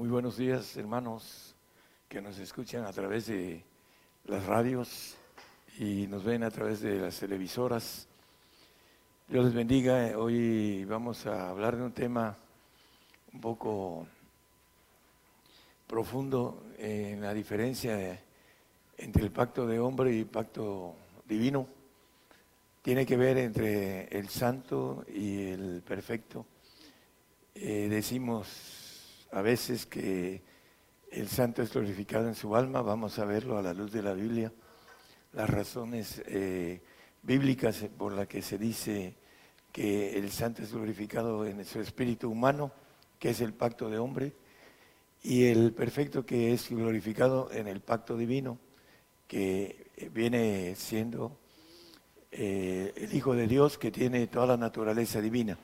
Muy buenos días, hermanos que nos escuchan a través de las radios y nos ven a través de las televisoras. Dios les bendiga. Hoy vamos a hablar de un tema un poco profundo en la diferencia entre el pacto de hombre y el pacto divino. Tiene que ver entre el santo y el perfecto. Eh, decimos a veces que el santo es glorificado en su alma, vamos a verlo a la luz de la Biblia, las razones eh, bíblicas por las que se dice que el santo es glorificado en su espíritu humano, que es el pacto de hombre, y el perfecto que es glorificado en el pacto divino, que viene siendo eh, el Hijo de Dios que tiene toda la naturaleza divina.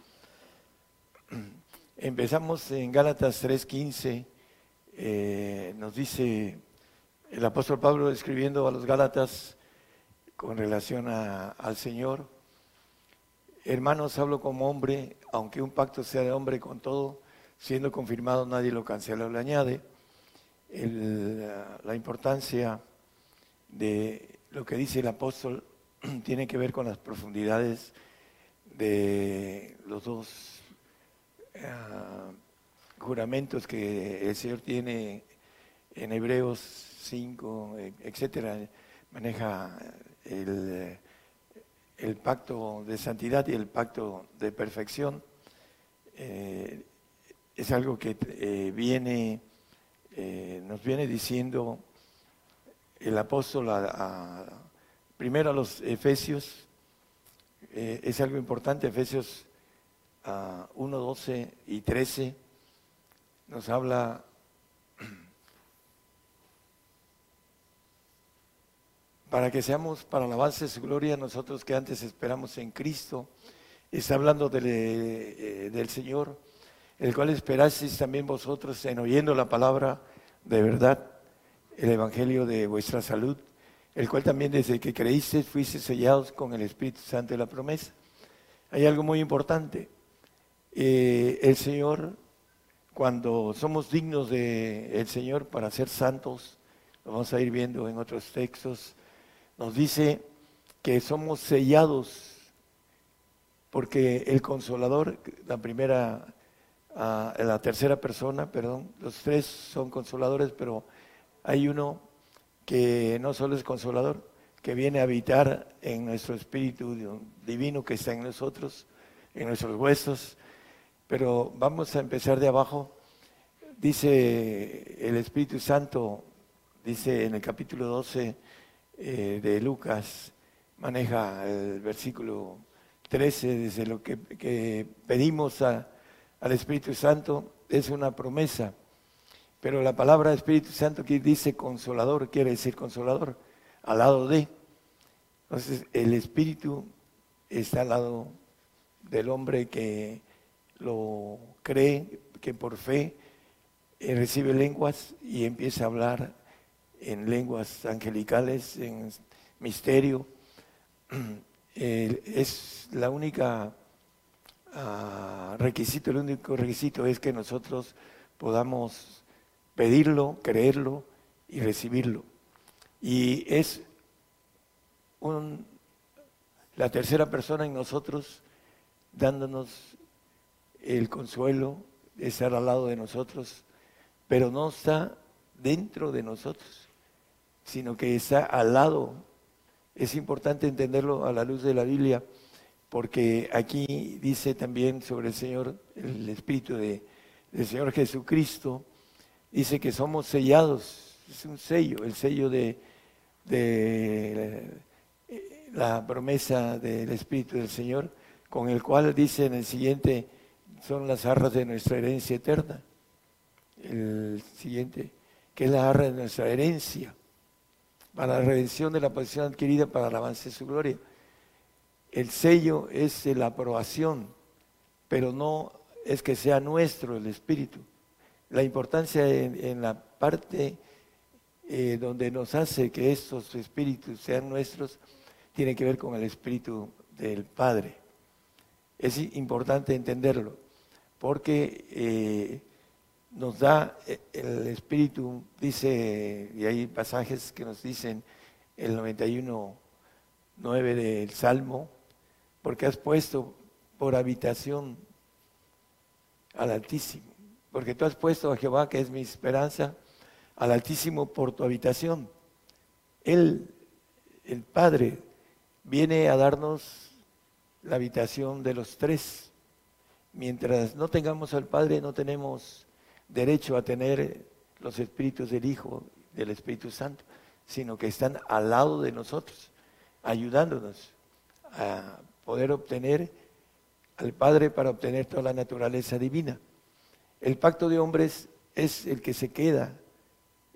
Empezamos en Gálatas 3:15, eh, nos dice el apóstol Pablo escribiendo a los Gálatas con relación al Señor, hermanos, hablo como hombre, aunque un pacto sea de hombre con todo, siendo confirmado nadie lo cancela o le añade. la importancia de lo que dice el apóstol tiene que ver con las profundidades de los dos Ah, juramentos que el Señor tiene en Hebreos 5, etcétera, maneja el, pacto de santidad y el pacto de perfección. Eh, es algo que eh, viene, eh, nos viene diciendo el apóstol primero a los Efesios, es algo importante, Efesios 1, 12 y 13 nos habla para que seamos para la base de su gloria nosotros que antes esperamos en Cristo. Está hablando del, eh, del Señor, el cual esperasteis también vosotros en oyendo la palabra de verdad, el Evangelio de vuestra salud, el cual también desde que creísteis fuisteis sellados con el Espíritu Santo de la promesa. Hay algo muy importante. Eh, el Señor, cuando somos dignos del Señor para ser santos, lo vamos a ir viendo en otros textos, nos dice que somos sellados porque el consolador, la primera, ah, la tercera persona, perdón, los tres son consoladores, pero hay uno que no solo es consolador, que viene a habitar en nuestro espíritu divino que está en nosotros, en nuestros huesos, pero vamos a empezar de abajo. Dice el Espíritu Santo, dice en el capítulo 12 eh, de Lucas, maneja el versículo 13, desde lo que, pedimos al Espíritu Santo, es una promesa. Pero la palabra Espíritu Santo que dice consolador, quiere decir consolador, al lado de. Entonces el Espíritu está al lado del hombre que lo cree, que por fe eh, recibe lenguas y empieza a hablar en lenguas angelicales, en misterio. es la única ah, requisito, el único requisito es que nosotros podamos pedirlo, creerlo y recibirlo. Y es la tercera persona en nosotros dándonos el consuelo de estar al lado de nosotros, pero no está dentro de nosotros, sino que está al lado. Es importante entenderlo a la luz de la Biblia, porque aquí dice también sobre el Señor, el Espíritu de, del Señor Jesucristo, dice que somos sellados, es un sello, el sello de, de la promesa del Espíritu del Señor, con el cual dice en el siguiente son las arras de nuestra herencia eterna. El siguiente, que es la arra de nuestra herencia, para la redención de la posición adquirida para el avance de su gloria. El sello es la aprobación, pero no es que sea nuestro el Espíritu. La importancia en, la parte eh, donde nos hace que estos espíritus sean nuestros tiene que ver con el Espíritu del Padre. Es importante entenderlo porque eh, nos da eh, el Espíritu, dice, y hay pasajes que nos dicen el 91, 9 del Salmo, porque has puesto por habitación al Altísimo, porque tú has puesto a Jehová, que es mi esperanza, al Altísimo por tu habitación. Él, el Padre, viene a darnos la habitación de los tres. Mientras no tengamos al Padre, no tenemos derecho a tener los espíritus del Hijo, del Espíritu Santo, sino que están al lado de nosotros, ayudándonos a poder obtener al Padre para obtener toda la naturaleza divina. El pacto de hombres es el que se queda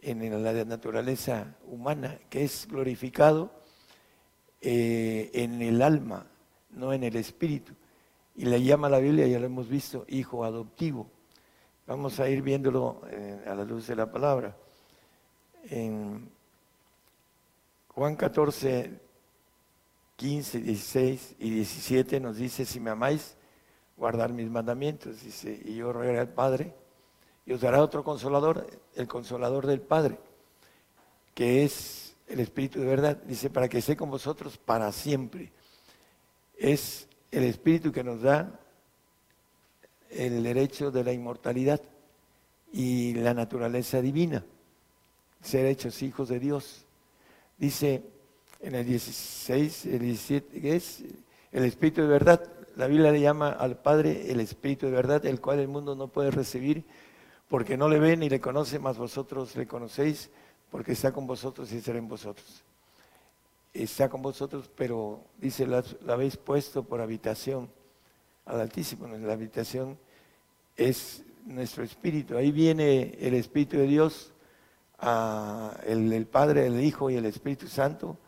en la naturaleza humana, que es glorificado eh, en el alma, no en el espíritu. Y le llama la Biblia, ya lo hemos visto, hijo adoptivo. Vamos a ir viéndolo eh, a la luz de la palabra. En Juan 14, 15, 16 y 17 nos dice, si me amáis, guardar mis mandamientos. Dice, y yo rogaré al Padre y os dará otro consolador, el consolador del Padre, que es el Espíritu de verdad. Dice, para que esté con vosotros para siempre. Es el Espíritu que nos da el derecho de la inmortalidad y la naturaleza divina, ser hechos hijos de Dios. Dice en el 16, el 17, es el Espíritu de verdad. La Biblia le llama al Padre el Espíritu de verdad, el cual el mundo no puede recibir porque no le ve ni le conoce, más vosotros le conocéis, porque está con vosotros y será en vosotros. Está con vosotros, pero dice, la, habéis puesto por habitación al Altísimo. La habitación es nuestro espíritu. Ahí viene el Espíritu de Dios, el, el Padre, el Hijo y el Espíritu Santo,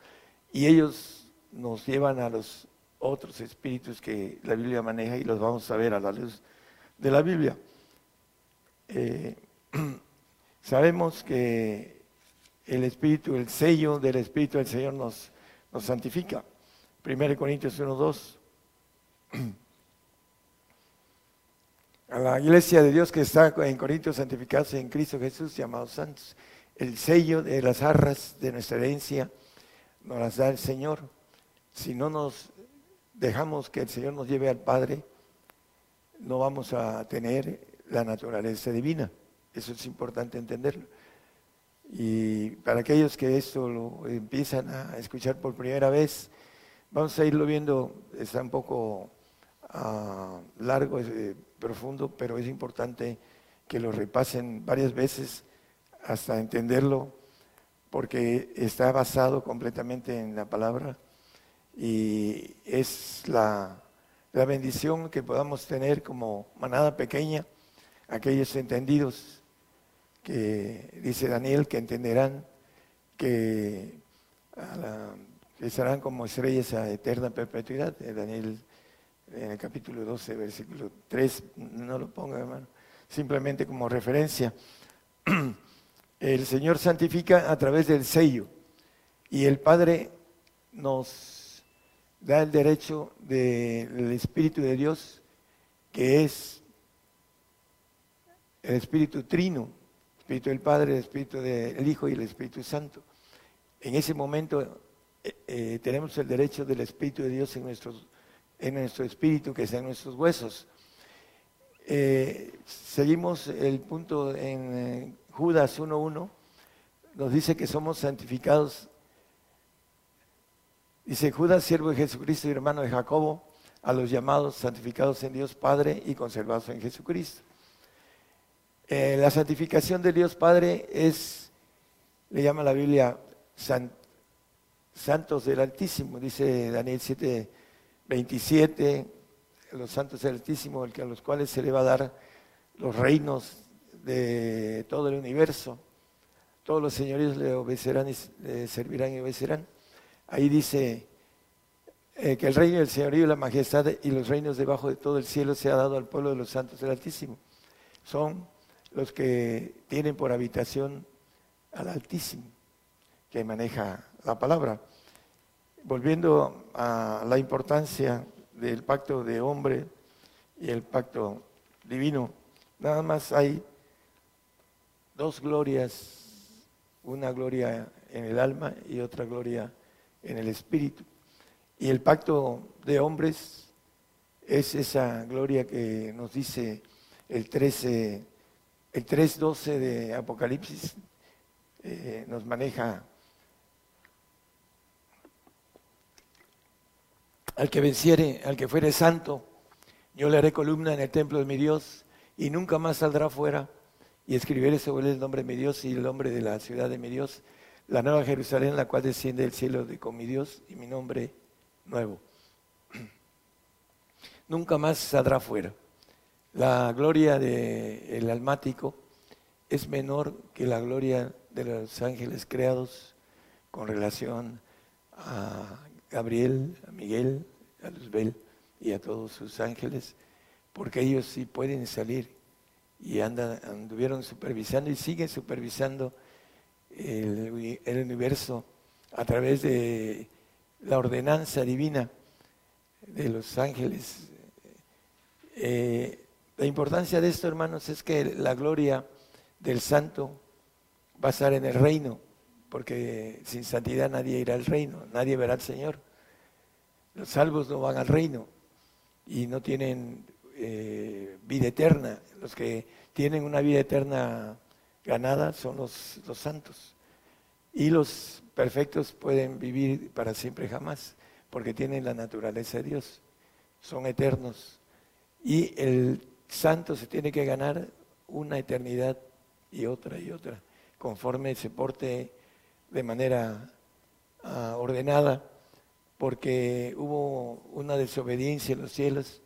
y ellos nos llevan a los otros espíritus que la Biblia maneja y los vamos a ver a la luz de la Biblia. Eh, sabemos que el Espíritu, el sello del Espíritu del Señor nos, nos santifica. 1 Corintios 1.2. A la iglesia de Dios que está en Corintios santificados en Cristo Jesús, llamados santos. El sello de las arras de nuestra herencia nos las da el Señor. Si no nos dejamos que el Señor nos lleve al Padre, no vamos a tener la naturaleza divina. Eso es importante entenderlo. Y para aquellos que esto lo empiezan a escuchar por primera vez, vamos a irlo viendo, está un poco ah, largo, es, eh, profundo, pero es importante que lo repasen varias veces hasta entenderlo, porque está basado completamente en la palabra y es la, la bendición que podamos tener como manada pequeña aquellos entendidos que dice Daniel que entenderán que, serán como estrellas a eterna perpetuidad. Eh, Daniel en el capítulo 12, versículo 3, no lo ponga hermano, simplemente como referencia. El Señor santifica a través del sello y el Padre nos da el derecho del Espíritu de Dios, que es el Espíritu Trino, Espíritu del Padre, Espíritu del Hijo y el Espíritu Santo. En ese momento eh, eh, tenemos el derecho del Espíritu de Dios en, en nuestro espíritu, que está en nuestros huesos. Eh, seguimos el punto en Judas 1.1, nos dice que somos santificados. Dice Judas, siervo de Jesucristo y hermano de Jacobo, a los llamados santificados en Dios Padre y conservados en Jesucristo. Eh, la santificación de Dios Padre es, le llama la Biblia, santos del Altísimo, dice Daniel 7, 27, los santos del Altísimo, a los cuales se le va a dar los reinos de todo el universo. Todos los señores le obedecerán y le servirán y obedecerán. Ahí dice eh, que el reino del señorío, la majestad y los reinos debajo de todo el cielo se ha dado al pueblo de los santos del Altísimo. Son los que tienen por habitación al Altísimo, que maneja la palabra. Volviendo a la importancia del pacto de hombre y el pacto divino, nada más hay dos glorias, una gloria en el alma y otra gloria en el espíritu. Y el pacto de hombres es esa gloria que nos dice el 13, el 3.12 de Apocalipsis, eh, nos maneja al que venciere, al que fuere santo, yo le haré columna en el templo de mi Dios y nunca más saldrá fuera y escribiré sobre él el nombre de mi Dios y el nombre de la ciudad de mi Dios, la nueva Jerusalén, la cual desciende del cielo de, con mi Dios y mi nombre nuevo. Nunca más saldrá fuera. La gloria del almático es menor que la gloria de los ángeles creados con relación a Gabriel, a Miguel, a Luzbel y a todos sus ángeles, porque ellos sí pueden salir y andan, anduvieron supervisando y siguen supervisando el, universo a través de la ordenanza divina de los ángeles. Eh, la importancia de esto, hermanos, es que la gloria del santo va a estar en el reino, porque sin santidad nadie irá al reino, nadie verá al Señor. Los salvos no van al reino y no tienen eh, vida eterna. Los que tienen una vida eterna ganada son los, los santos. Y los perfectos pueden vivir para siempre jamás, porque tienen la naturaleza de Dios, son eternos. Y el santo se tiene que ganar una eternidad y otra y otra, conforme se porte de manera ah, ordenada, porque hubo una desobediencia en los cielos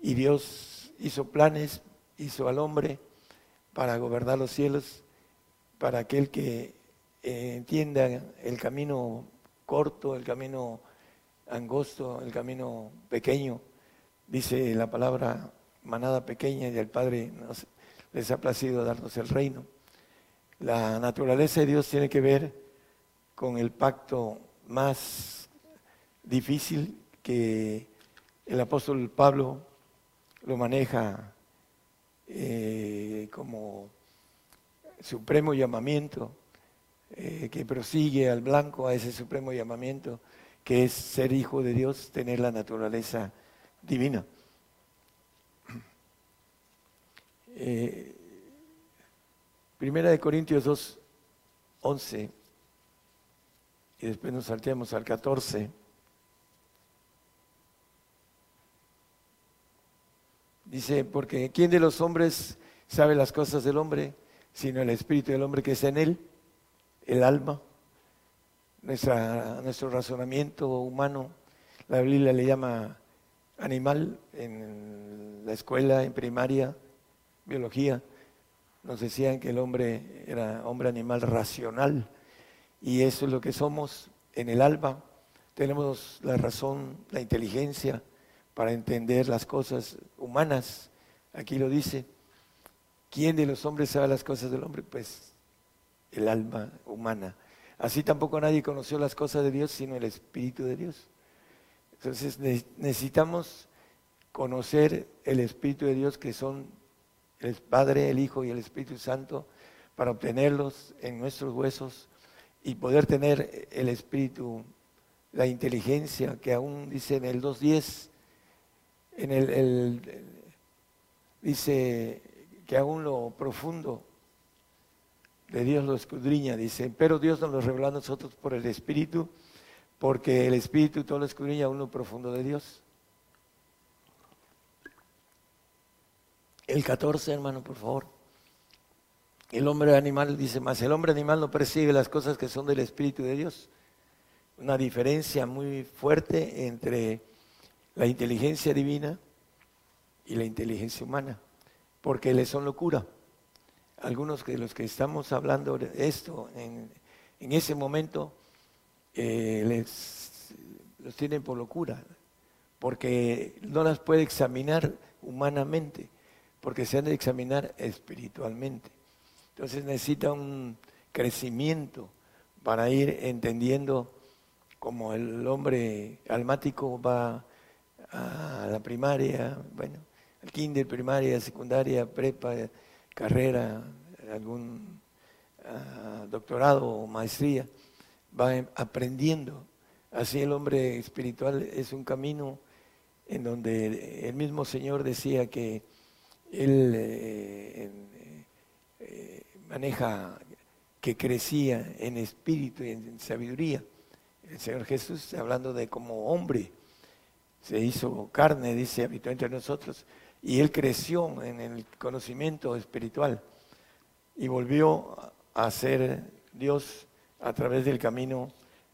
y Dios hizo planes, hizo al hombre para gobernar los cielos, para aquel que eh, entienda el camino corto, el camino angosto, el camino pequeño. Dice la palabra manada pequeña y el Padre nos, les ha placido darnos el reino. La naturaleza de Dios tiene que ver con el pacto más difícil que el apóstol Pablo lo maneja eh, como supremo llamamiento, eh, que prosigue al blanco a ese supremo llamamiento, que es ser hijo de Dios, tener la naturaleza divina. Eh, primera de Corintios 2, 11, y después nos salteamos al 14. Dice, porque ¿quién de los hombres sabe las cosas del hombre, sino el espíritu del hombre que es en él, el alma, nuestra, nuestro razonamiento humano? La Biblia le llama animal en la escuela, en primaria, biología. Nos decían que el hombre era hombre animal racional y eso es lo que somos en el alma. Tenemos la razón, la inteligencia, para entender las cosas humanas. Aquí lo dice. ¿Quién de los hombres sabe las cosas del hombre? Pues el alma humana. Así tampoco nadie conoció las cosas de Dios, sino el Espíritu de Dios. Entonces necesitamos conocer el Espíritu de Dios, que son el Padre, el Hijo y el Espíritu Santo, para obtenerlos en nuestros huesos y poder tener el Espíritu, la inteligencia, que aún dice en el 2.10, en el, dice que aún lo profundo de Dios lo escudriña, dice, pero Dios nos lo reveló a nosotros por el Espíritu, porque el Espíritu todo lo escudriña aún lo profundo de Dios. El 14, hermano, por favor. El hombre animal dice más, el hombre animal no percibe las cosas que son del Espíritu de Dios. Una diferencia muy fuerte entre la inteligencia divina y la inteligencia humana, porque le son locura. Algunos de los que estamos hablando de esto en, ese momento eh, les, los tienen por locura, porque no las puede examinar humanamente, porque se han de examinar espiritualmente. Entonces necesita un crecimiento para ir entendiendo cómo el hombre almático va a la primaria, bueno, al kinder, primaria, secundaria, prepa, carrera, algún ah, doctorado o maestría, va aprendiendo. Así el hombre espiritual es un camino en donde el mismo Señor decía que Él eh, eh, maneja que crecía en espíritu y en sabiduría. El Señor Jesús, hablando de como hombre, se hizo carne, dice, habitó entre nosotros, y Él creció en el conocimiento espiritual y volvió a ser Dios a través del camino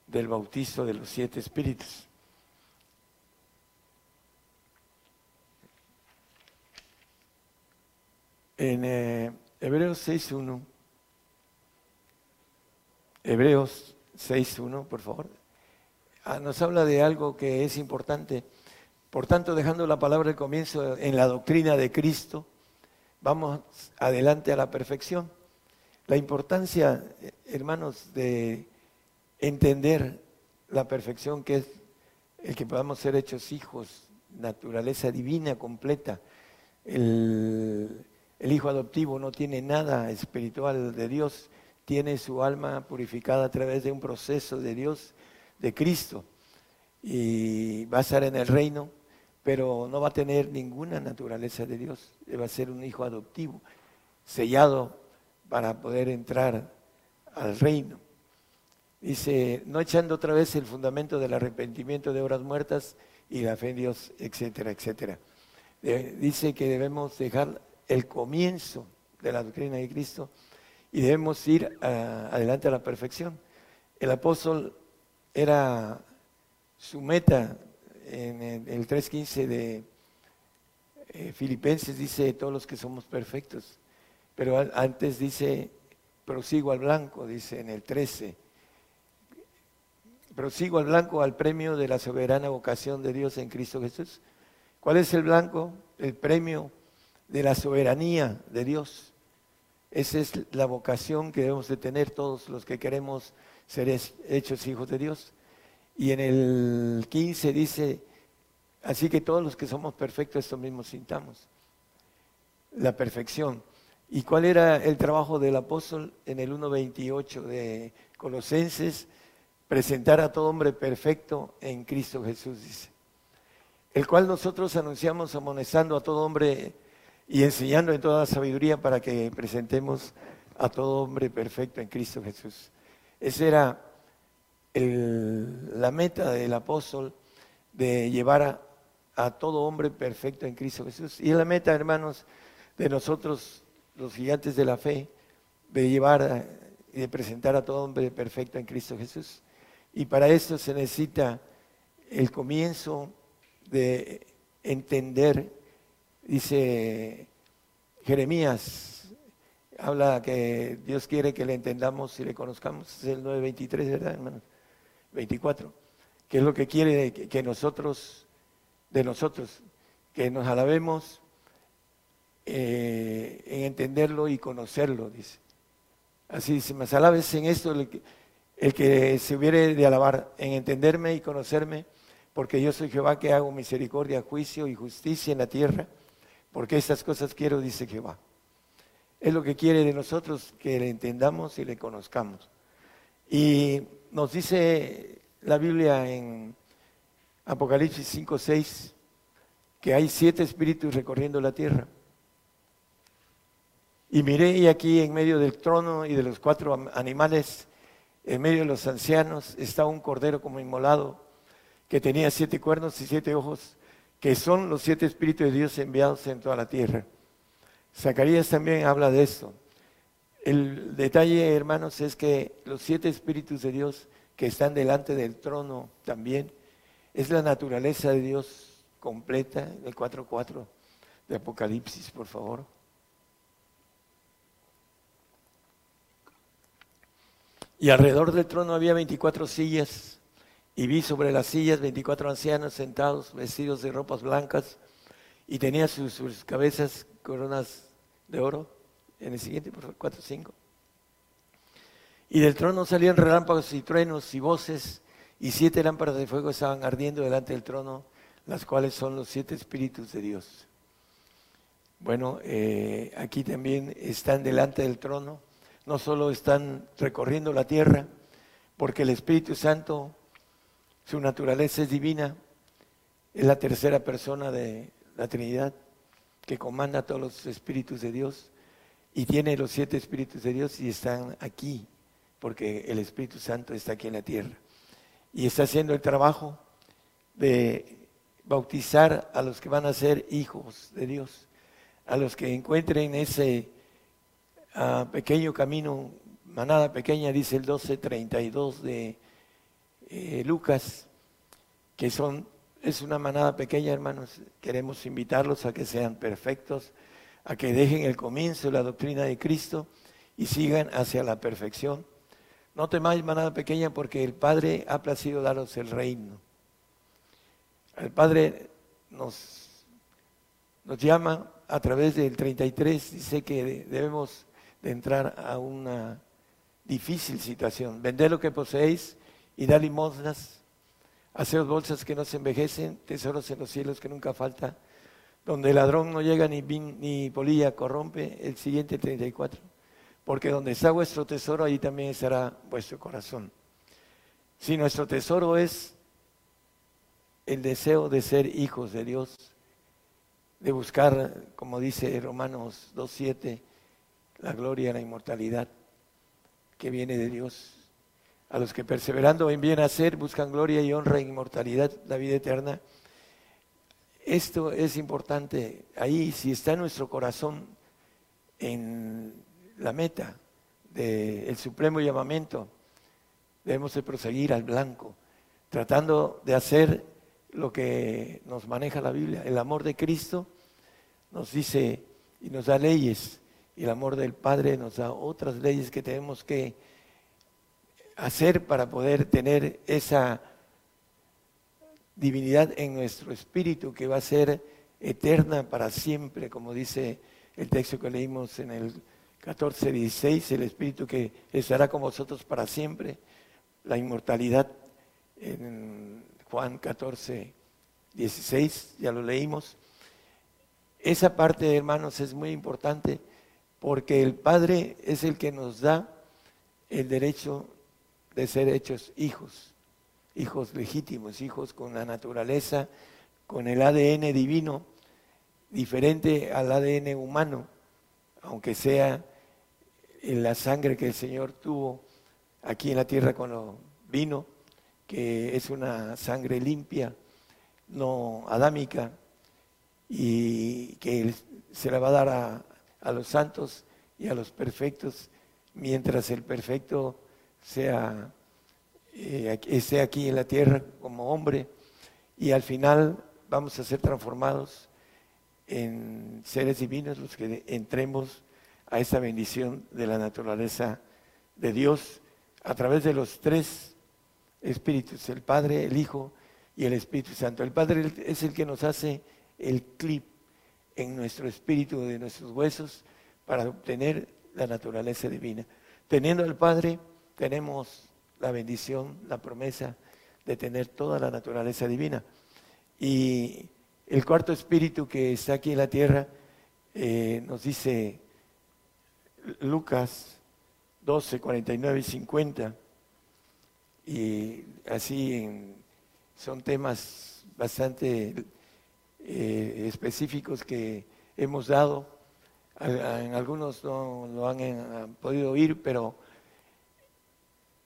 del bautizo de los siete espíritus. En eh, Hebreos 6.1, Hebreos 6.1, por favor, ah, nos habla de algo que es importante. Por tanto, dejando la palabra de comienzo en la doctrina de Cristo, vamos adelante a la perfección. La importancia, hermanos, de entender la perfección que es el que podamos ser hechos hijos, naturaleza divina completa. El, el hijo adoptivo no tiene nada espiritual de Dios, tiene su alma purificada a través de un proceso de Dios, de Cristo, y va a estar en el reino, pero no va a tener ninguna naturaleza de Dios, va a ser un hijo adoptivo, sellado para poder entrar al reino. Dice, no echando otra vez el fundamento del arrepentimiento de obras muertas y la fe en Dios, etcétera, etcétera. dice que debemos dejar el comienzo de la doctrina de Cristo y debemos ir adelante a la perfección. El apóstol era su meta en el 3.15 de eh, Filipenses, dice todos los que somos perfectos. Pero antes dice, prosigo al blanco, dice en el 13. Prosigo al blanco al premio de la soberana vocación de Dios en Cristo Jesús. ¿Cuál es el blanco? El premio de la soberanía de Dios. Esa es la vocación que debemos de tener todos los que queremos ser hechos hijos de Dios. Y en el 15 dice, así que todos los que somos perfectos, esto mismo sintamos. La perfección. ¿Y cuál era el trabajo del apóstol en el 1.28 de Colosenses? Presentar a todo hombre perfecto en Cristo Jesús, dice. El cual nosotros anunciamos amonestando a todo hombre y enseñando en toda sabiduría para que presentemos a todo hombre perfecto en Cristo Jesús. Esa era la meta del apóstol de llevar a, a, todo hombre perfecto en Cristo Jesús. Y es la meta, hermanos, de nosotros los gigantes de la fe, de llevar y de presentar a todo hombre perfecto en Cristo Jesús. Y para eso se necesita el comienzo de entender, dice Jeremías, habla que Dios quiere que le entendamos y le conozcamos, es el 9.23, ¿verdad, hermano? 24, que es lo que quiere que nosotros, de nosotros, que nos alabemos eh, en entenderlo y conocerlo, dice. Así dice, más alabes en esto el que, el que se hubiere de alabar, en entenderme y conocerme, porque yo soy Jehová que hago misericordia, juicio y justicia en la tierra, porque estas cosas quiero, dice Jehová. Es lo que quiere de nosotros, que le entendamos y le conozcamos. Y nos dice la Biblia en Apocalipsis 5, 6, que hay siete espíritus recorriendo la tierra. Y miré y aquí en medio del trono y de los cuatro animales, en medio de los ancianos, estaba un cordero como inmolado, que tenía siete cuernos y siete ojos, que son los siete espíritus de Dios enviados en toda la tierra. Zacarías también habla de esto. El detalle, hermanos, es que los siete espíritus de Dios que están delante del trono también es la naturaleza de Dios completa, el 4.4 de Apocalipsis, por favor. Y alrededor del trono había 24 sillas, y vi sobre las sillas 24 ancianos sentados, vestidos de ropas blancas, y tenía sus, sus cabezas coronas de oro. En el siguiente, por favor, 4, 5. Y del trono salían relámpagos y truenos y voces, y siete lámparas de fuego estaban ardiendo delante del trono, las cuales son los siete espíritus de Dios. Bueno, eh, aquí también están delante del trono, no solo están recorriendo la tierra, porque el Espíritu Santo, su naturaleza es divina, es la tercera persona de la Trinidad que comanda todos los espíritus de Dios y tiene los siete espíritus de Dios y están aquí, porque el Espíritu Santo está aquí en la tierra. Y está haciendo el trabajo de bautizar a los que van a ser hijos de Dios, a los que encuentren ese ah, pequeño camino, manada pequeña, dice el 1232 de eh, Lucas, que son, es una manada pequeña, hermanos, queremos invitarlos a que sean perfectos, a que dejen el comienzo de la doctrina de Cristo y sigan hacia la perfección. No temáis manada pequeña porque el Padre ha placido daros el reino. El Padre nos, llama a través del 33, dice que debemos de entrar a una difícil situación. Vended lo que poseéis y da limosnas. Haceos bolsas que no se envejecen, tesoros en los cielos que nunca falta donde el ladrón no llega ni, ni polilla corrompe, el siguiente 34. Porque donde está vuestro tesoro, ahí también estará vuestro corazón. Si nuestro tesoro es el deseo de ser hijos de Dios, de buscar, como dice Romanos 2.7, la gloria la inmortalidad que viene de Dios. A los que perseverando en bien hacer buscan gloria y honra e inmortalidad, la vida eterna esto es importante. Ahí, si está nuestro corazón en la meta del supremo llamamiento, debemos de proseguir al blanco, tratando de hacer lo que nos maneja la Biblia. El amor de Cristo nos dice y nos da leyes, y el amor del Padre nos da otras leyes que tenemos que hacer para poder tener esa divinidad en nuestro espíritu que va a ser eterna para siempre, como dice el texto que leímos en el 14, 16, el espíritu que estará con vosotros para siempre, la inmortalidad en Juan 14, 16, ya lo leímos. Esa parte, hermanos, es muy importante porque el Padre es el que nos da el derecho de ser hechos hijos hijos legítimos, hijos con la naturaleza, con el ADN divino, diferente al ADN humano, aunque sea en la sangre que el Señor tuvo aquí en la tierra cuando vino, que es una sangre limpia, no adámica, y que se la va a dar a, a los santos y a los perfectos, mientras el perfecto sea eh, aquí en la tierra como hombre y al final vamos a ser transformados en seres divinos los que entremos a esa bendición de la naturaleza de Dios a través de los tres espíritus, el Padre, el Hijo y el Espíritu Santo. El Padre es el que nos hace el clip en nuestro espíritu, de nuestros huesos, para obtener la naturaleza divina. Teniendo al Padre, tenemos la bendición, la promesa de tener toda la naturaleza divina. Y el cuarto espíritu que está aquí en la tierra eh, nos dice Lucas 12, 49 y 50, y así son temas bastante eh, específicos que hemos dado. En algunos no lo han, han podido oír, pero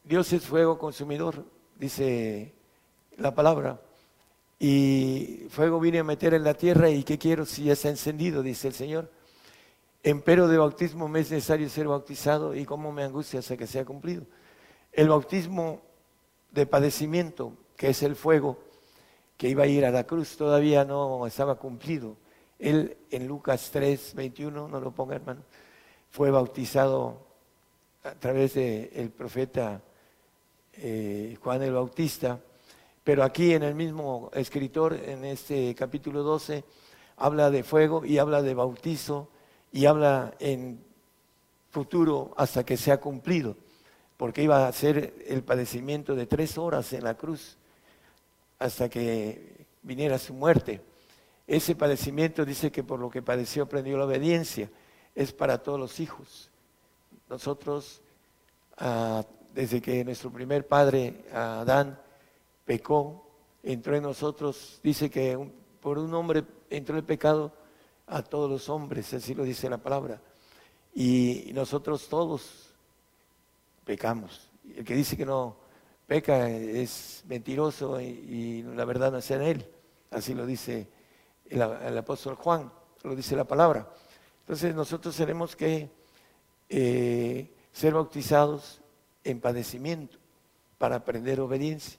Dios es fuego consumidor, dice la palabra. Y fuego vine a meter en la tierra y ¿qué quiero si ya está encendido? Dice el Señor. Empero de bautismo me es necesario ser bautizado y cómo me angustia hasta que sea cumplido. El bautismo de padecimiento, que es el fuego, que iba a ir a la cruz, todavía no estaba cumplido. Él en Lucas 3, 21, no lo ponga hermano, fue bautizado a través del profeta eh, Juan el Bautista, pero aquí en el mismo escritor, en este capítulo 12, habla de fuego y habla de bautizo y habla en futuro hasta que sea cumplido, porque iba a ser el padecimiento de tres horas en la cruz hasta que viniera su muerte. ese padecimiento dice que por lo que padeció aprendió la obediencia. Es para todos los hijos. Nosotros, ah, desde que nuestro primer padre, Adán, pecó, entró en nosotros, dice que por un hombre entró el pecado a todos los hombres, así lo dice la palabra. Y nosotros todos pecamos. El que dice que no peca es mentiroso y, la verdad no está en él. Así lo dice el, apóstol Juan, lo dice la palabra. Entonces nosotros tenemos que eh, ser bautizados en padecimiento para aprender obediencia.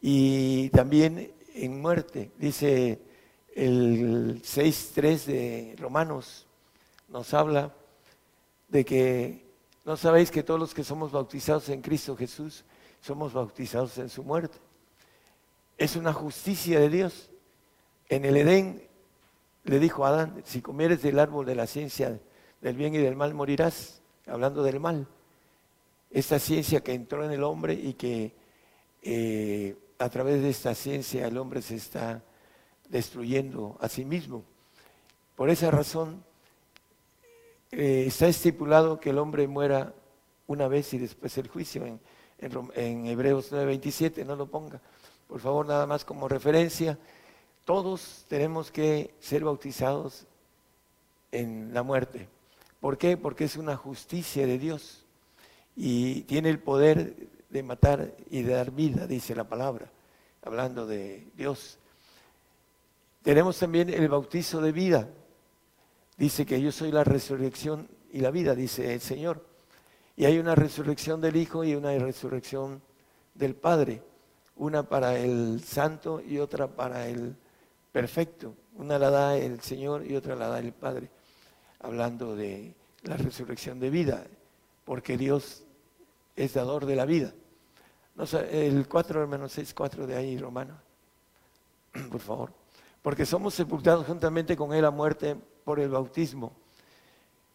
Y también en muerte, dice el 6.3 de Romanos, nos habla de que no sabéis que todos los que somos bautizados en Cristo Jesús somos bautizados en su muerte. Es una justicia de Dios. En el Edén le dijo Adán, si comieres del árbol de la ciencia del bien y del mal, morirás, hablando del mal. Esta ciencia que entró en el hombre y que eh, a través de esta ciencia el hombre se está destruyendo a sí mismo. Por esa razón eh, está estipulado que el hombre muera una vez y después el juicio en, en, Hebreos 9:27, no lo ponga, por favor, nada más como referencia. Todos tenemos que ser bautizados en la muerte. ¿Por qué? Porque es una justicia de Dios y tiene el poder de matar y de dar vida, dice la palabra, hablando de Dios. Tenemos también el bautizo de vida, dice que yo soy la resurrección y la vida, dice el Señor. Y hay una resurrección del Hijo y una resurrección del Padre, una para el santo y otra para el perfecto. Una la da el Señor y otra la da el Padre, hablando de la resurrección de vida, porque Dios es dador de la vida. No, el 4 hermanos 6, 4 de ahí, Romano, por favor. Porque somos sepultados juntamente con Él a muerte por el bautismo,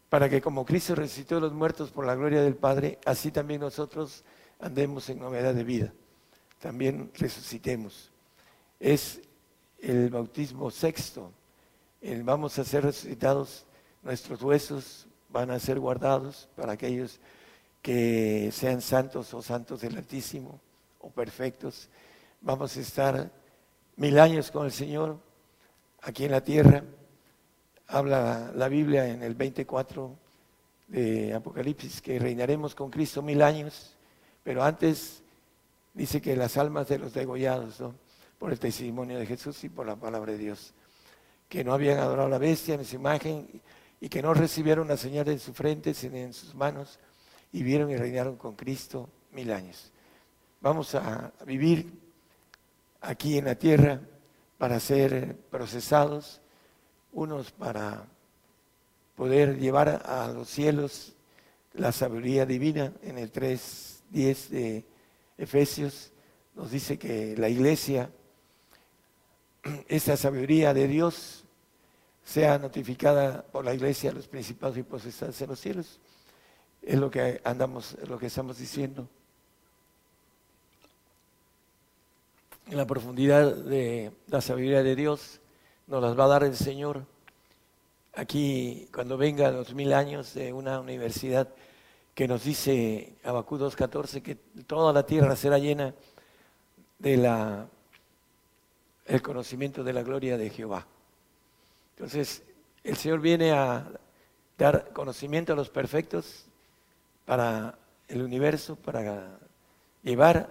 para que como Cristo resucitó de los muertos por la gloria del Padre, así también nosotros andemos en novedad de vida, también resucitemos. Es el bautismo sexto, vamos a ser resucitados, nuestros huesos van a ser guardados para aquellos que sean santos o santos del Altísimo o perfectos. Vamos a estar mil años con el Señor aquí en la tierra. Habla la Biblia en el 24 de Apocalipsis que reinaremos con Cristo mil años, pero antes dice que las almas de los degollados, por el testimonio de Jesús y por la palabra de Dios, que no habían adorado a la bestia en su imagen y que no recibieron la señal en su frente sino en sus manos y vieron y reinaron con Cristo mil años. Vamos a vivir aquí en la tierra para ser procesados unos para poder llevar a los cielos la sabiduría divina. En el 3.10 de Efesios nos dice que la iglesia, esa sabiduría de Dios, sea notificada por la iglesia a los principados y potestades en los cielos. Es lo que andamos, lo que estamos diciendo. En la profundidad de la sabiduría de Dios nos las va a dar el Señor. Aquí, cuando venga los mil años de una universidad que nos dice Abacú 2.14 que toda la tierra será llena de la el conocimiento de la gloria de Jehová. Entonces, el Señor viene a dar conocimiento a los perfectos para el universo, para llevar,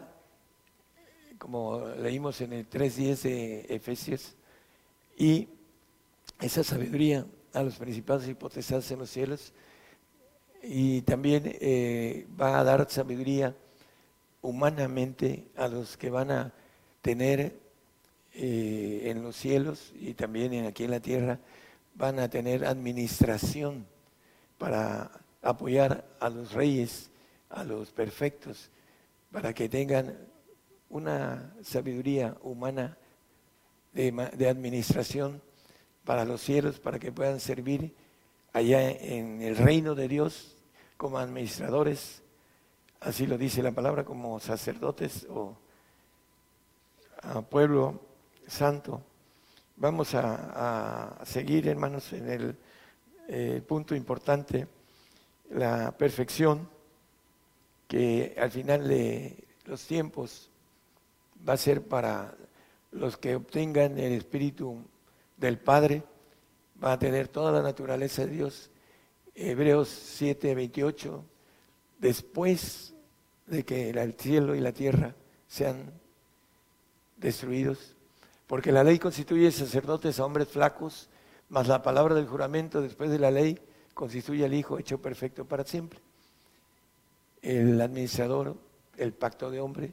como leímos en el 3.10 de Efesios, y esa sabiduría a los principados y potestades en los cielos y también eh, va a dar sabiduría humanamente a los que van a tener eh, en los cielos y también aquí en la tierra van a tener administración para apoyar a los reyes, a los perfectos, para que tengan una sabiduría humana de, administración para los cielos, para que puedan servir allá en el reino de Dios como administradores, así lo dice la palabra, como sacerdotes o pueblo santo. Vamos a, seguir, hermanos, en el eh, punto importante, la perfección, que al final de los tiempos va a ser para los que obtengan el Espíritu del Padre, va a tener toda la naturaleza de Dios. Hebreos 7, 28, después de que el cielo y la tierra sean destruidos, porque la ley constituye sacerdotes a hombres flacos, mas la palabra del juramento después de la ley constituye al Hijo hecho perfecto para siempre. El administrador, el pacto de hombre,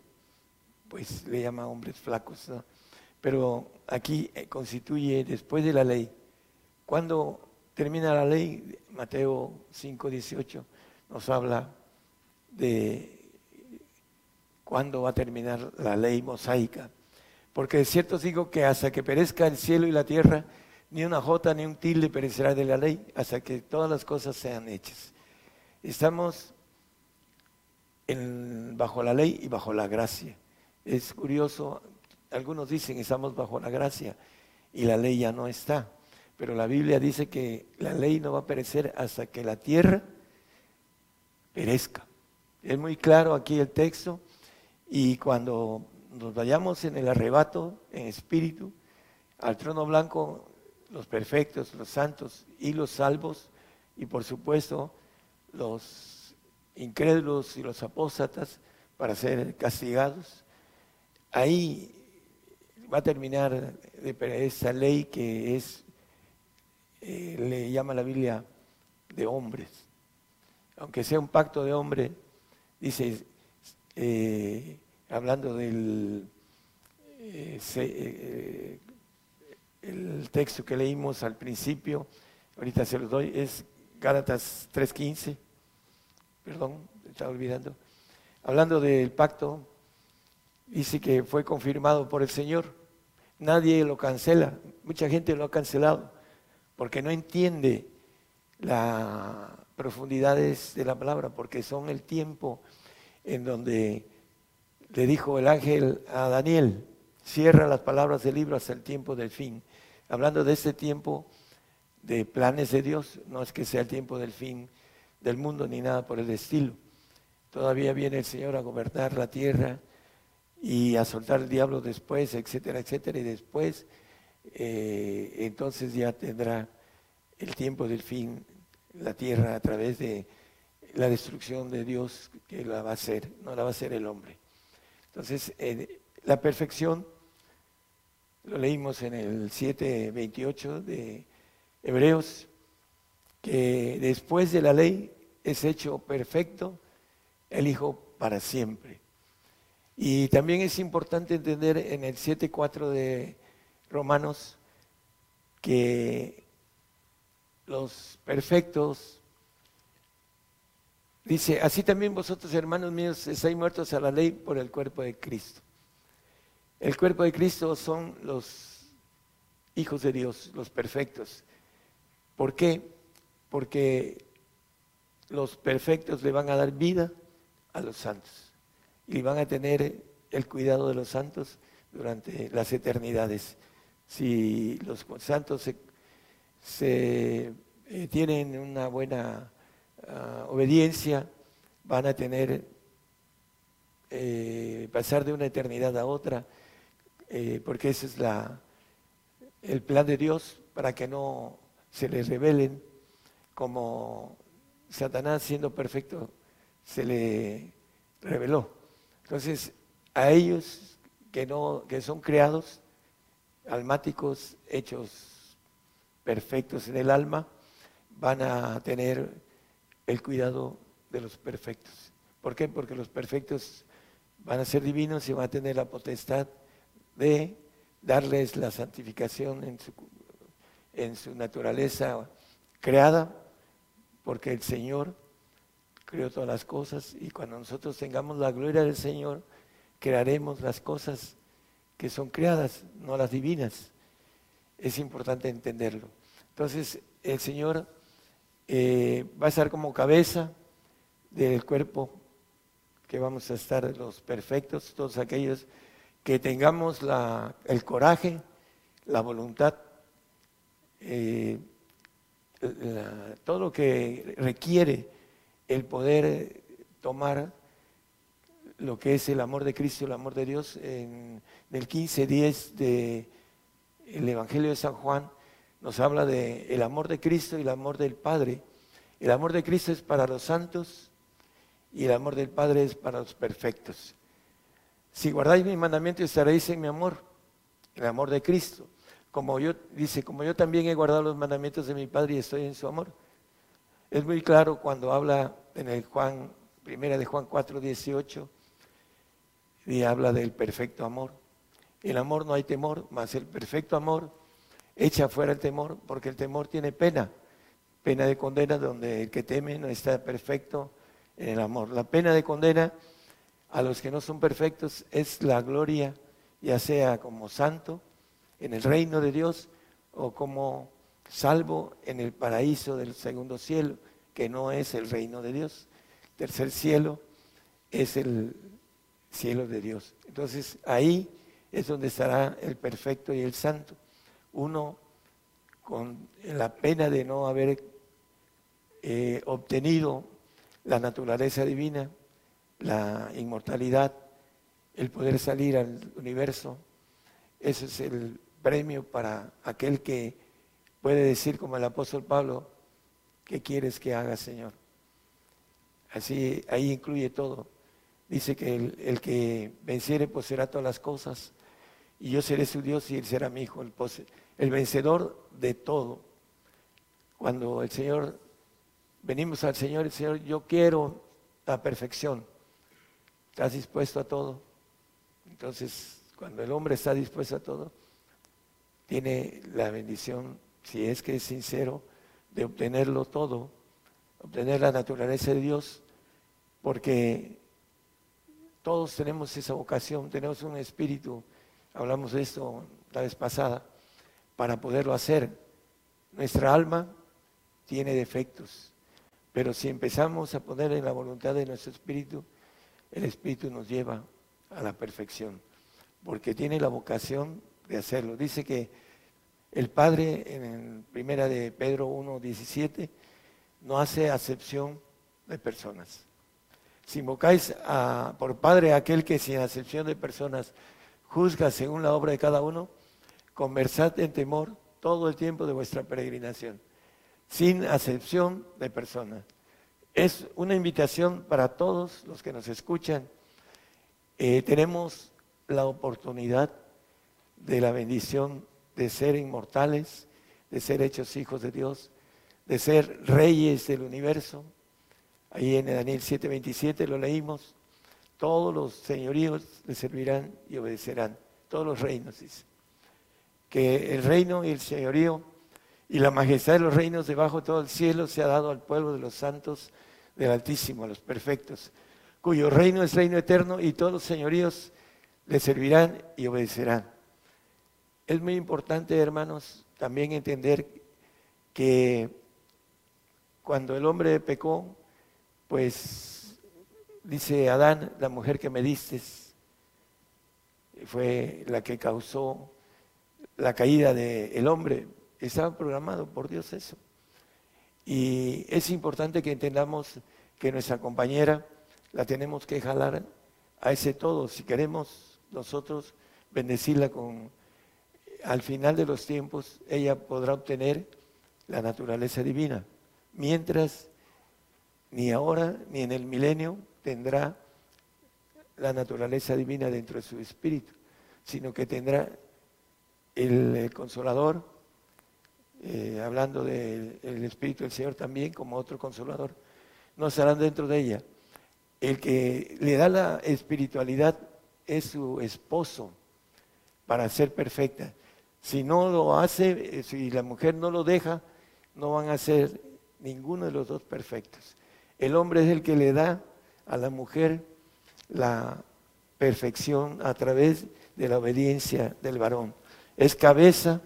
pues le llama hombres flacos, pero aquí eh, constituye después de la ley. Cuando termina la ley, Mateo 5, 18 nos habla de cuándo va a terminar la ley mosaica. Porque de cierto digo que hasta que perezca el cielo y la tierra, ni una jota ni un tilde perecerá de la ley, hasta que todas las cosas sean hechas. Estamos bajo la ley y bajo la gracia. Es curioso, algunos dicen estamos bajo la gracia y la ley ya no está, pero la Biblia dice que la ley no va a perecer hasta que la tierra perezca. Es muy claro aquí el texto y cuando nos vayamos en el arrebato, en espíritu, al trono blanco, los perfectos, los santos y los salvos, y por supuesto los incrédulos y los apóstatas para ser castigados. Ahí va a terminar esa ley que es, eh, le llama la Biblia de hombres. Aunque sea un pacto de hombre, dice, eh, hablando del eh, el texto que leímos al principio, ahorita se los doy, es Gálatas 3.15, perdón, estaba olvidando, hablando del pacto, dice que fue confirmado por el Señor, nadie lo cancela, mucha gente lo ha cancelado, porque no entiende las profundidades de la palabra, porque son el tiempo en donde le dijo el ángel a Daniel, cierra las palabras del libro hasta el tiempo del fin. Hablando de ese tiempo de planes de Dios, no es que sea el tiempo del fin del mundo ni nada por el estilo. Todavía viene el Señor a gobernar la tierra y a soltar el diablo después, etcétera, etcétera, y después eh, entonces ya tendrá el tiempo del fin la tierra a través de la destrucción de Dios que la va a hacer, no la va a hacer el hombre. Entonces, eh, la perfección, lo leímos en el 7.28 de Hebreos, que después de la ley es hecho perfecto el Hijo para siempre. Y también es importante entender en el 7.4 de Romanos que los perfectos Dice, así también vosotros, hermanos míos, estáis muertos a la ley por el cuerpo de Cristo. El cuerpo de Cristo son los hijos de Dios, los perfectos. ¿Por qué? Porque los perfectos le van a dar vida a los santos y van a tener el cuidado de los santos durante las eternidades. Si los santos se, eh, tienen una buena Ah, obediencia, van a tener, eh, pasar de una eternidad a otra, eh, porque ese es la, el plan de Dios para que no se les revelen como Satanás siendo perfecto se le reveló. Entonces, a ellos que no que son creados almáticos, hechos perfectos en el alma, van a tener el cuidado de los perfectos. ¿Por qué? Porque los perfectos van a ser divinos y van a tener la potestad de darles la santificación en su, en su naturaleza creada, porque el Señor creó todas las cosas y cuando nosotros tengamos la gloria del Señor, crearemos las cosas que son creadas, no las divinas. Es importante entenderlo. Entonces, el Señor eh, va a estar como cabeza del cuerpo que vamos a estar los perfectos, todos aquellos que tengamos la, el coraje, la voluntad eh, todo lo que requiere el poder tomar lo que es el amor de Cristo, el amor de Dios, en el 15.10 del Evangelio de San Juan, nos habla de el amor de Cristo y el amor del Padre. El amor de Cristo es para los santos y el amor del Padre es para los perfectos. Si guardáis mi mandamiento estaréis en mi amor, el amor de Cristo. Como yo, dice, como yo también he guardado los mandamientos de mi Padre y estoy en su amor. Es muy claro cuando habla en el Juan, primera de Juan 4, 18, y habla del perfecto amor. El amor no hay temor, mas el perfecto amor echa fuera el temor, porque el temor tiene pena, pena de condena donde el que teme no está perfecto en el amor. La pena de condena a los que no son perfectos es la gloria, ya sea como santo en el reino de Dios o como salvo en el paraíso del segundo cielo, que no es el reino de Dios. Tercer cielo es el cielo de Dios. Entonces ahí es donde estará el perfecto y el santo. Uno con la pena de no haber eh, obtenido la naturaleza divina, la inmortalidad, el poder salir al universo, ese es el premio para aquel que puede decir como el apóstol Pablo, ¿qué quieres que haga, Señor? Así, ahí incluye todo. Dice que el, que venciere poseerá todas las cosas y yo seré su Dios y él será mi hijo, el, el vencedor de todo. Cuando el Señor, venimos al Señor, el Señor, yo quiero la perfección. ¿Estás dispuesto a todo? Entonces, cuando el hombre está dispuesto a todo, tiene la bendición, si es que es sincero, de obtenerlo todo, obtener la naturaleza de Dios, porque todos tenemos esa vocación, tenemos un espíritu, hablamos de esto la vez pasada, para poderlo hacer. Nuestra alma tiene defectos, pero si empezamos a poner en la voluntad de nuestro espíritu, el espíritu nos lleva a la perfección, porque tiene la vocación de hacerlo. Dice que el Padre en primera de Pedro 1.17 no hace acepción de personas. Si invocáis a, por Padre aquel que sin acepción de personas juzga según la obra de cada uno, conversad en temor todo el tiempo de vuestra peregrinación, sin acepción de personas. Es una invitación para todos los que nos escuchan. Eh, tenemos la oportunidad de la bendición de ser inmortales, de ser hechos hijos de Dios, de ser reyes del universo, Ahí en Daniel 7:27 lo leímos. Todos los señoríos le servirán y obedecerán. Todos los reinos, dice. Que el reino y el señorío y la majestad de los reinos debajo de todo el cielo se ha dado al pueblo de los santos del Altísimo, a los perfectos, cuyo reino es reino eterno y todos los señoríos le servirán y obedecerán. Es muy importante, hermanos, también entender que cuando el hombre pecó, pues dice Adán, la mujer que me diste fue la que causó la caída del hombre. Estaba programado por Dios eso. Y es importante que entendamos que nuestra compañera la tenemos que jalar a ese todo. Si queremos nosotros bendecirla con, al final de los tiempos, ella podrá obtener la naturaleza divina. Mientras ni ahora ni en el milenio tendrá la naturaleza divina dentro de su espíritu, sino que tendrá el, consolador, eh, hablando del espíritu del Señor también como otro consolador, no estarán dentro de ella. El que le da la espiritualidad es su esposo para ser perfecta. Si no lo hace, eh, si la mujer no lo deja, no van a ser ninguno de los dos perfectos. El hombre es el que le da a la mujer la perfección a través de la obediencia del varón. Es cabeza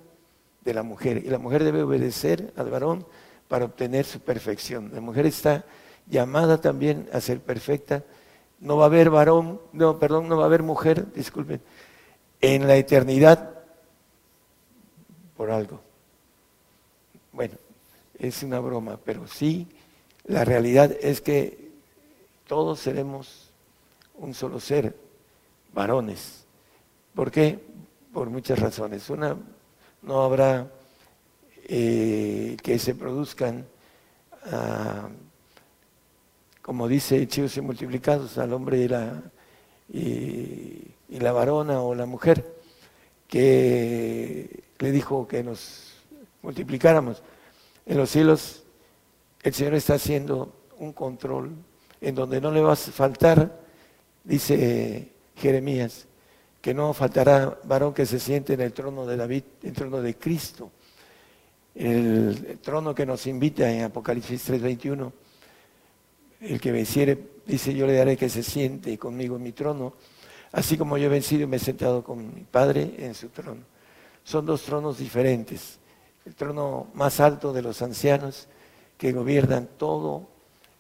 de la mujer y la mujer debe obedecer al varón para obtener su perfección. La mujer está llamada también a ser perfecta. No va a haber varón, no, perdón, no va a haber mujer, disculpen, en la eternidad por algo. bueno, es una broma, pero sí, la realidad es que todos seremos un solo ser, varones. ¿Por qué? Por muchas razones. Una, no habrá eh, que se produzcan, ah, como dice, hechos y multiplicados al hombre y la, y la varona o la mujer, que le dijo que nos multiplicáramos. En los cielos el Señor está haciendo un control en donde no le va a faltar, dice Jeremías, que no faltará varón que se siente en el trono de David, en el trono de Cristo, el, trono que nos invita en Apocalipsis 3:21. El que venciere, dice, yo le daré que se siente conmigo en mi trono, así como yo he vencido y me he sentado con mi Padre en su trono. Son dos tronos diferentes. El trono más alto de los ancianos que gobiernan todo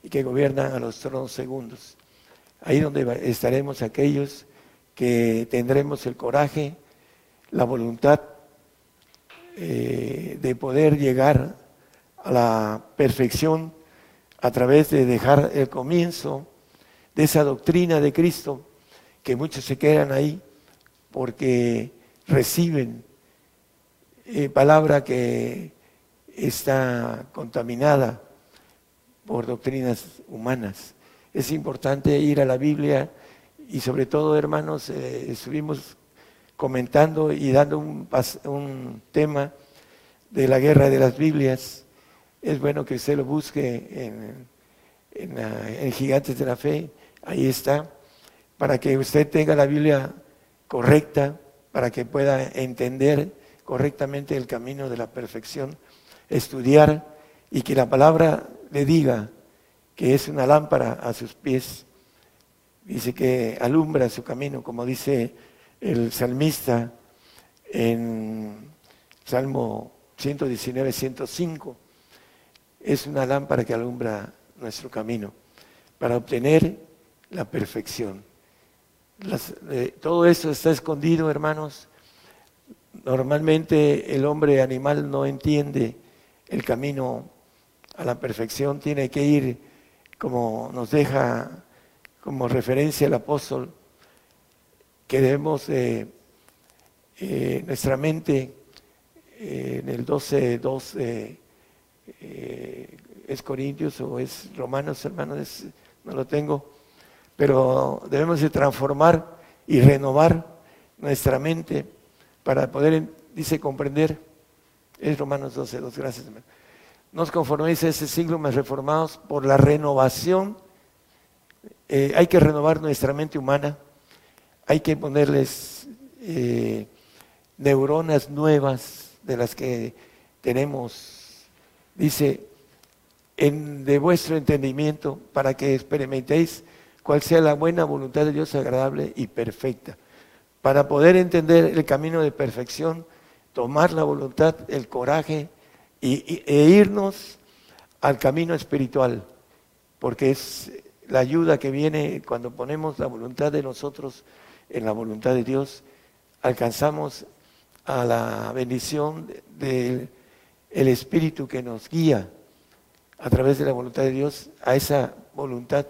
y que gobiernan a los tronos segundos. Ahí donde estaremos aquellos que tendremos el coraje, la voluntad eh, de poder llegar a la perfección a través de dejar el comienzo de esa doctrina de Cristo, que muchos se quedan ahí porque reciben eh, palabra que está contaminada por doctrinas humanas. Es importante ir a la Biblia y sobre todo, hermanos, eh, estuvimos comentando y dando un, un, tema de la guerra de las Biblias. Es bueno que usted lo busque en, en, en Gigantes de la Fe, ahí está, para que usted tenga la Biblia correcta, para que pueda entender correctamente el camino de la perfección, estudiar y que la palabra le diga que es una lámpara a sus pies. Dice que alumbra su camino, como dice el salmista en Salmo 119, 105. Es una lámpara que alumbra nuestro camino para obtener la perfección. Eh, todo eso está escondido, hermanos, Normalmente el hombre animal no entiende el camino a la perfección, tiene que ir como nos deja como referencia el apóstol, que debemos eh, nuestra mente eh, en el 12, 12 eh, es Corintios o es Romanos, hermanos, no lo tengo, pero debemos de transformar y renovar nuestra mente para poder, dice, comprender, es Romanos 12, dos, gracias. Nos conforméis a ese siglo más reformados por la renovación. Eh, hay que renovar nuestra mente humana, hay que ponerles eh, neuronas nuevas de las que tenemos, dice, en, de vuestro entendimiento, para que experimentéis cuál sea la buena voluntad de Dios agradable y perfecta. Para poder entender el camino de perfección, tomar la voluntad, el coraje y, e irnos al camino espiritual, porque es la ayuda que viene cuando ponemos la voluntad de nosotros en la voluntad de Dios, alcanzamos a la bendición del Espíritu que nos guía a través de la voluntad de Dios a esa voluntad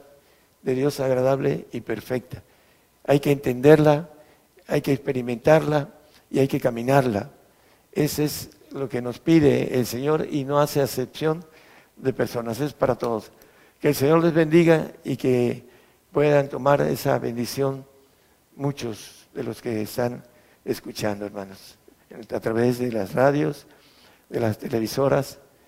de Dios agradable y perfecta. Hay que entenderla, hay que experimentarla y hay que caminarla. Ese es lo que nos pide el Señor y no hace acepción de personas, es para todos. Que el Señor les bendiga y que puedan tomar esa bendición muchos de los que están escuchando, hermanos, a través de las radios, de las televisoras,